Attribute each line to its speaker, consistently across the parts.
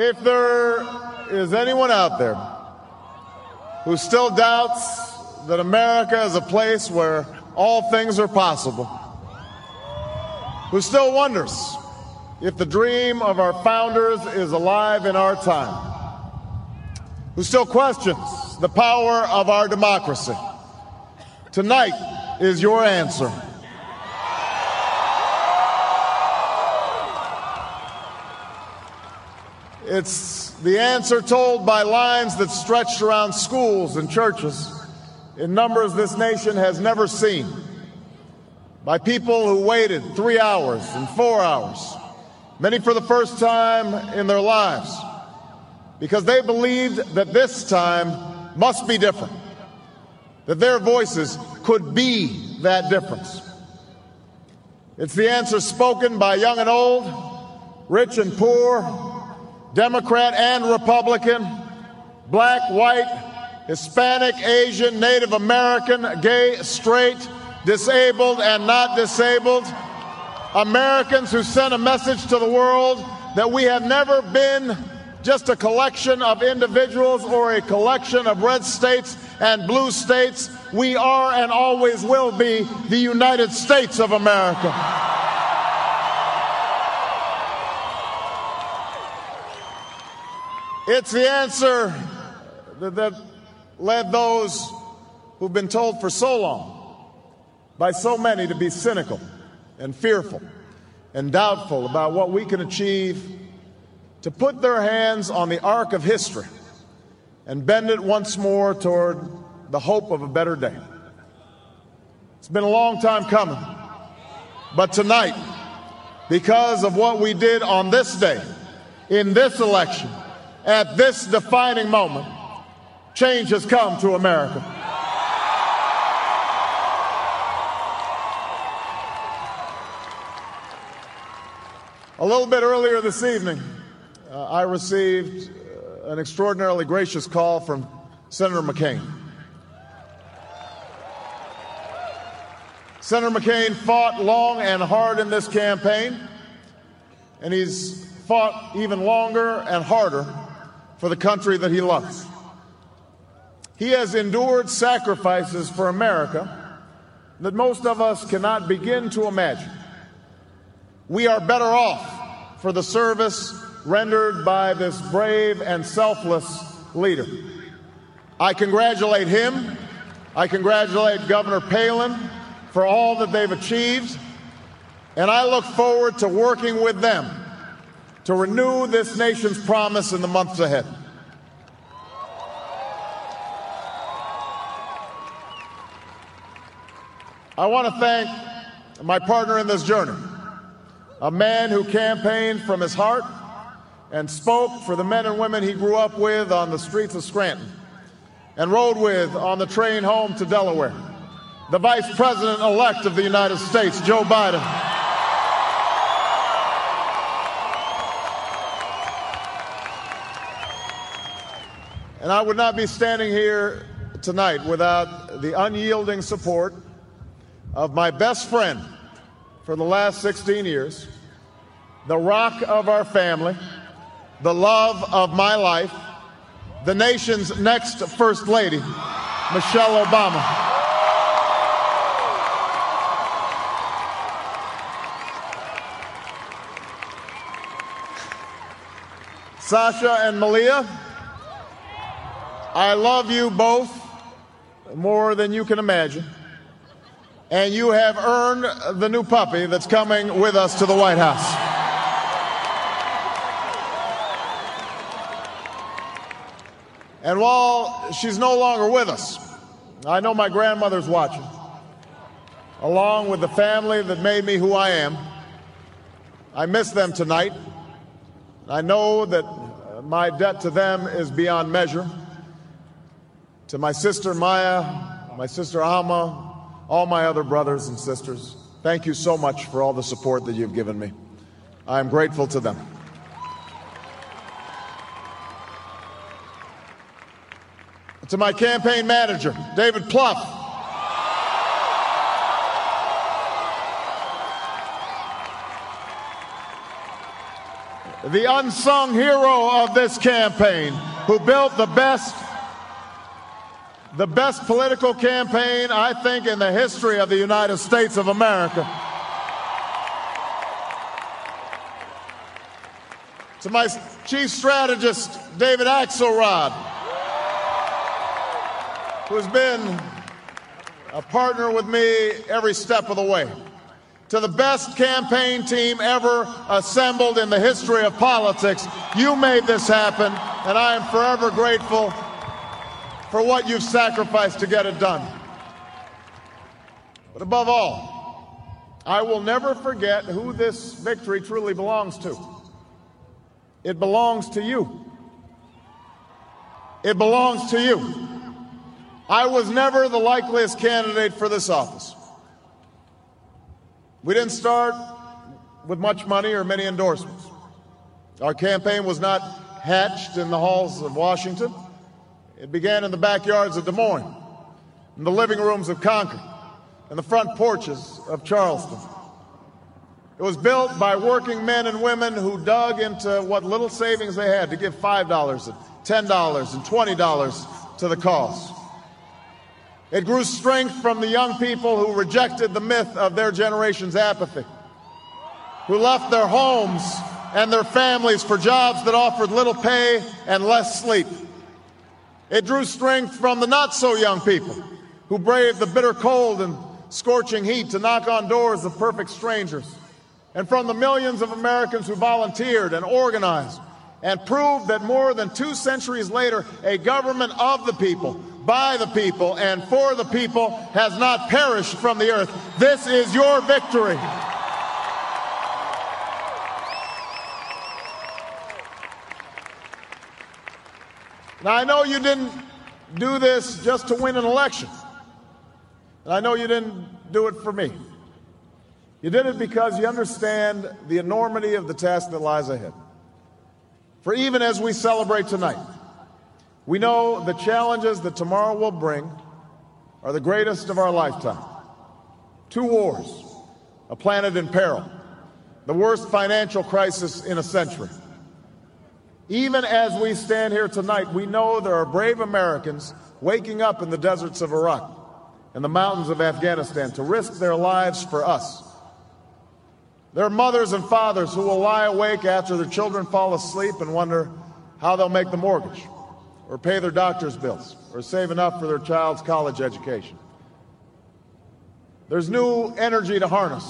Speaker 1: If there is anyone out there who still doubts that America is a place where all things are possible, who still wonders if the dream of our founders is alive in our time, who still questions the power of our democracy, tonight is your answer. It's the answer told by lines that stretched around schools and churches in numbers this nation has never seen, by people who waited three hours and four hours, many for the first time in their lives, because they believed that this time must be different, that their voices could be that difference. It's the answer spoken by young and old, rich and poor, Democrat and Republican, black, white, Hispanic, Asian, Native American, gay, straight, disabled and not disabled, Americans who sent a message to the world that we have never been just a collection of individuals or a collection of red states and blue states. We are and always will be the United States of America. It's the answer that, that led those who've been told for so long by so many to be cynical and fearful and doubtful about what we can achieve to put their hands on the arc of history and bend it once more toward the hope of a better day. It's been a long time coming, but tonight, because of what we did on this day, in this election, at this defining moment, change has come to America. A little bit earlier this evening, uh, I received uh, an extraordinarily gracious call from Senator McCain. Senator McCain fought long and hard in this campaign, and he's fought even longer and harder for the country that he loves. He has endured sacrifices for America that most of us cannot begin to imagine. We are better off for the service rendered by this brave and selfless leader. I congratulate him. I congratulate Governor Palin for all that they've achieved. And I look forward to working with them to renew this nation's promise in the months ahead. I want to thank my partner in this journey, a man who campaigned from his heart and spoke for the men and women he grew up with on the streets of Scranton and rode with on the train home to Delaware, the Vice President elect of the United States, Joe Biden. And I would not be standing here tonight without the unyielding support of my best friend for the last 16 years, the rock of our family, the love of my life, the nation's next First Lady, Michelle Obama. Sasha and Malia, I love you both more than you can imagine. And you have earned the new puppy that's coming with us to the White House. And while she's no longer with us, I know my grandmother's watching, along with the family that made me who I am. I miss them tonight. I know that my debt to them is beyond measure to my sister Maya, my sister Auma, all my other brothers and sisters, thank you so much for all the support that you've given me. I am grateful to them. To my campaign manager, David Plouffe. the unsung hero of this campaign, who built the best the best political campaign, I think, in the history of the United States of America. To my chief strategist, David Axelrod, who's been a partner with me every step of the way. To the best campaign team ever assembled in the history of politics, you made this happen, and I am forever grateful for what you've sacrificed to get it done. But above all, I will never forget who this victory truly belongs to. It belongs to you. It belongs to you. I was never the likeliest candidate for this office. We didn't start with much money or many endorsements. Our campaign was not hatched in the halls of Washington. It began in the backyards of Des Moines, in the living rooms of Concord, and the front porches of Charleston. It was built by working men and women who dug into what little savings they had to give $5 and $10 and $20 to the cause. It grew strength from the young people who rejected the myth of their generation's apathy, who left their homes and their families for jobs that offered little pay and less sleep. It drew strength from the not so young people who braved the bitter cold and scorching heat to knock on doors of perfect strangers, and from the millions of Americans who volunteered and organized and proved that more than two centuries later, a government of the people, by the people, and for the people has not perished from the earth. This is your victory. Now, I know you didn't do this just to win an election. And I know you didn't do it for me. You did it because you understand the enormity of the task that lies ahead. For even as we celebrate tonight, we know the challenges that tomorrow will bring are the greatest of our lifetime. Two wars, a planet in peril, the worst financial crisis in a century. Even as we stand here tonight, we know there are brave Americans waking up in the deserts of Iraq and the mountains of Afghanistan to risk their lives for us. There are mothers and fathers who will lie awake after their children fall asleep and wonder how they'll make the mortgage, or pay their doctor's bills, or save enough for their child's college education. There's new energy to harness,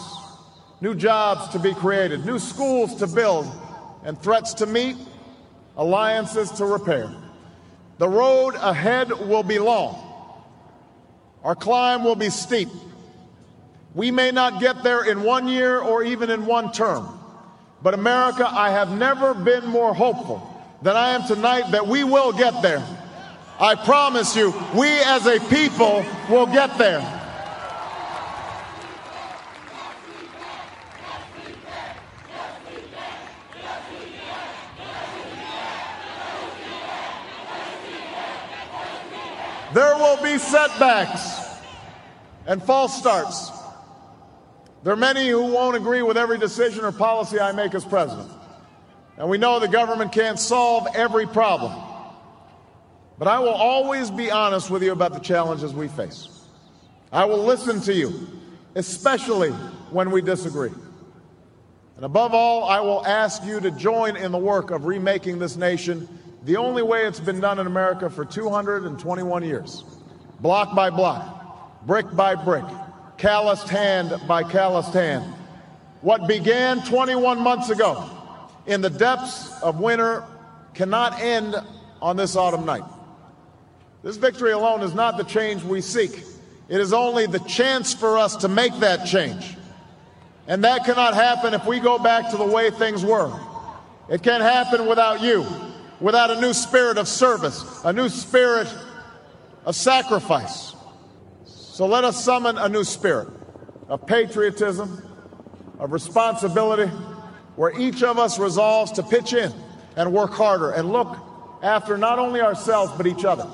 Speaker 1: new jobs to be created, new schools to build, and threats to meet alliances to repair. The road ahead will be long. Our climb will be steep. We may not get there in one year or even in one term. But America, I have never been more hopeful than I am tonight that we will get there. I promise you, we as a people will get there. There will be setbacks and false starts. There are many who won't agree with every decision or policy I make as president. And we know the government can't solve every problem. But I will always be honest with you about the challenges we face. I will listen to you, especially when we disagree. And above all, I will ask you to join in the work of remaking this nation the only way it's been done in America for 221 years block by block, brick by brick, calloused hand by calloused hand. What began 21 months ago in the depths of winter cannot end on this autumn night. This victory alone is not the change we seek. It is only the chance for us to make that change. And that cannot happen if we go back to the way things were. It can't happen without you without a new spirit of service, a new spirit of sacrifice. So let us summon a new spirit of patriotism, of responsibility, where each of us resolves to pitch in and work harder and look after not only ourselves but each other.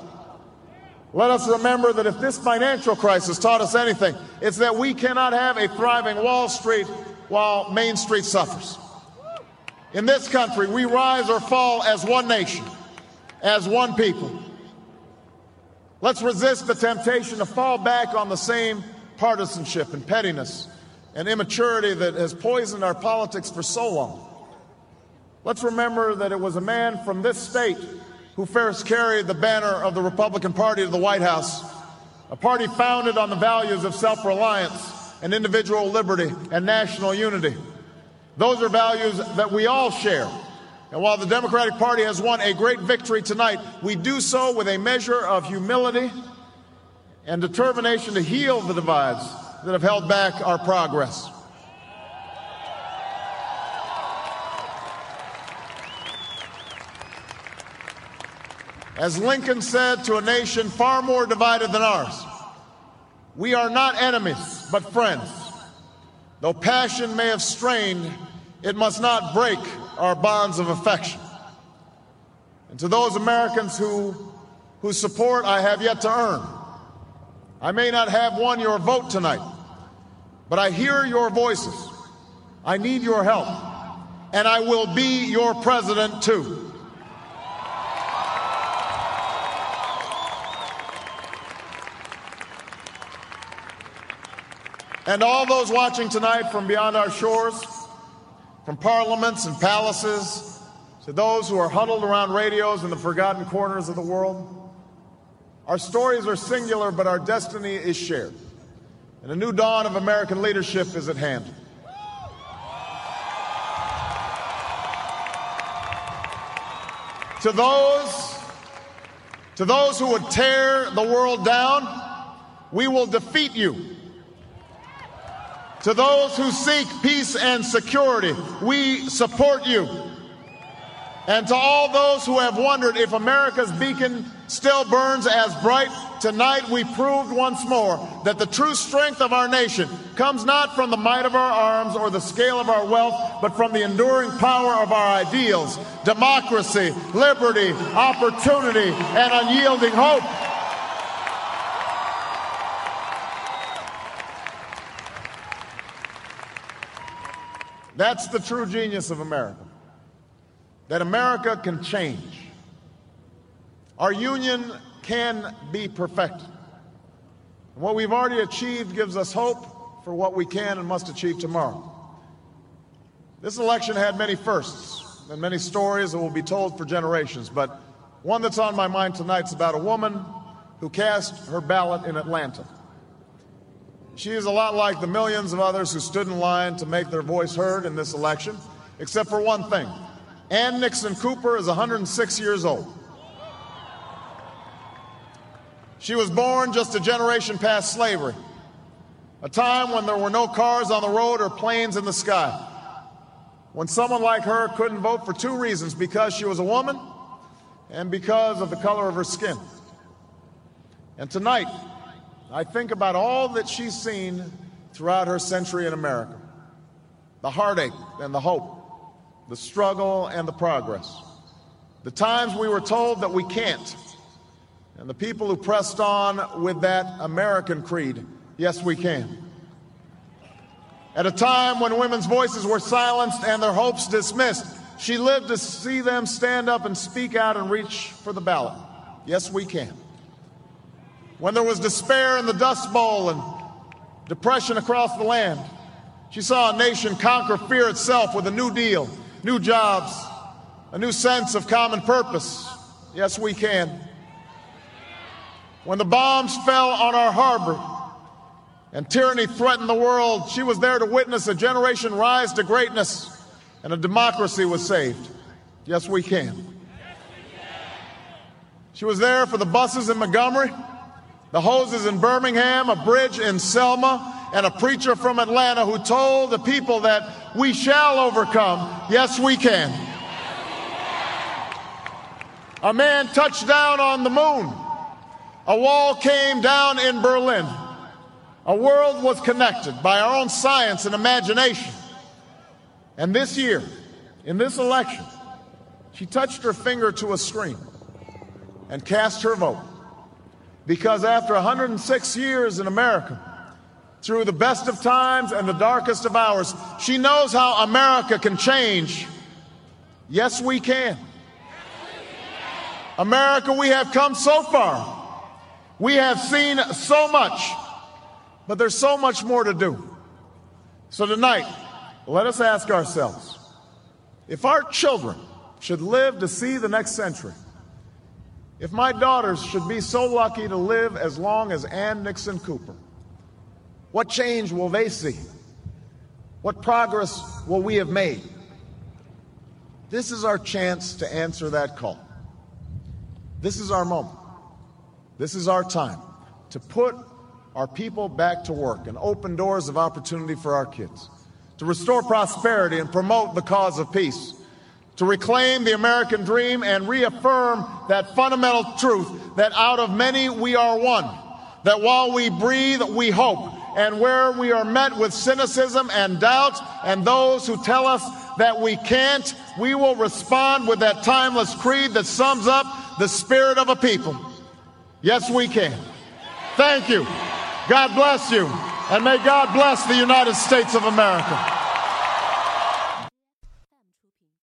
Speaker 1: Let us remember that if this financial crisis taught us anything, it's that we cannot have a thriving Wall Street while Main Street suffers. In this country, we rise or fall as one nation, as one people. Let's resist the temptation to fall back on the same partisanship and pettiness and immaturity that has poisoned our politics for so long. Let's remember that it was a man from this state who first carried the banner of the Republican Party to the White House, a party founded on the values of self reliance and individual liberty and national unity. Those are values that we all share. And while the Democratic Party has won a great victory tonight, we do so with a measure of humility and determination to heal the divides that have held back our progress. As Lincoln said to a nation far more divided than ours, we are not enemies, but friends. Though passion may have strained, it must not break our bonds of affection. And to those Americans who, whose support I have yet to earn, I may not have won your vote tonight, but I hear your voices. I need your help, and I will be your president too. And all those watching tonight from beyond our shores, from parliaments and palaces, to those who are huddled around radios in the forgotten corners of the world, our stories are singular, but our destiny is shared. And a new dawn of American leadership is at hand. To those, to those who would tear the world down, we will defeat you to those who seek peace and security, we support you. And to all those who have wondered if America's beacon still burns as bright, tonight we proved once more that the true strength of our nation comes not from the might of our arms or the scale of our wealth, but from the enduring power of our ideals democracy, liberty, opportunity, and unyielding hope. That's the true genius of America. That America can change. Our union can be perfected. And what we've already achieved gives us hope for what we can and must achieve tomorrow. This election had many firsts and many stories that will be told for generations, but one that's on my mind tonight is about a woman who cast her ballot in Atlanta. She is a lot like the millions of others who stood in line to make their voice heard in this election, except for one thing. Ann Nixon Cooper is 106 years old. She was born just a generation past slavery, a time when there were no cars on the road or planes in the sky. When someone like her couldn't vote for two reasons because she was a woman and because of the color of her skin. And tonight, I think about all that she's seen throughout her century in America the heartache and the hope, the struggle and the progress, the times we were told that we can't, and the people who pressed on with that American creed yes, we can. At a time when women's voices were silenced and their hopes dismissed, she lived to see them stand up and speak out and reach for the ballot. Yes, we can when there was despair in the Dust Bowl and depression across the land. She saw a nation conquer fear itself with a new deal, new jobs, a new sense of common purpose. Yes, we can. When the bombs fell on our harbor and tyranny threatened the world, she was there to witness a generation rise to greatness and a democracy was saved. Yes, we can. She was there for the buses in Montgomery the hoses in Birmingham, a bridge in Selma, and a preacher from Atlanta who told the people that we shall overcome. Yes, we can. A man touched down on the moon. A wall came down in Berlin. A world was connected by our own science and imagination. And this year, in this election, she touched her finger to a screen and cast her vote. Because after 106 years in America, through the best of times and the darkest of hours, she knows how America can change Yes, we can. America, we have come so far. We have seen so much, but there's so much more to do. So tonight, let us ask ourselves if our children should live to see the next century, if my daughters should be so lucky to live as long as Ann Nixon Cooper, what change will they see? What progress will we have made? This is our chance to answer that call. This is our moment. This is our time to put our people back to work and open doors of opportunity for our kids, to restore prosperity and promote the cause of peace, to reclaim the American dream and reaffirm that fundamental truth that out of many we are one, that while we breathe, we hope, and where we are met with cynicism and doubt and those who tell us that we can't, we will respond with that timeless creed that sums up the spirit of a people. Yes, we can. Thank you. God bless you. And may God bless the United States of America.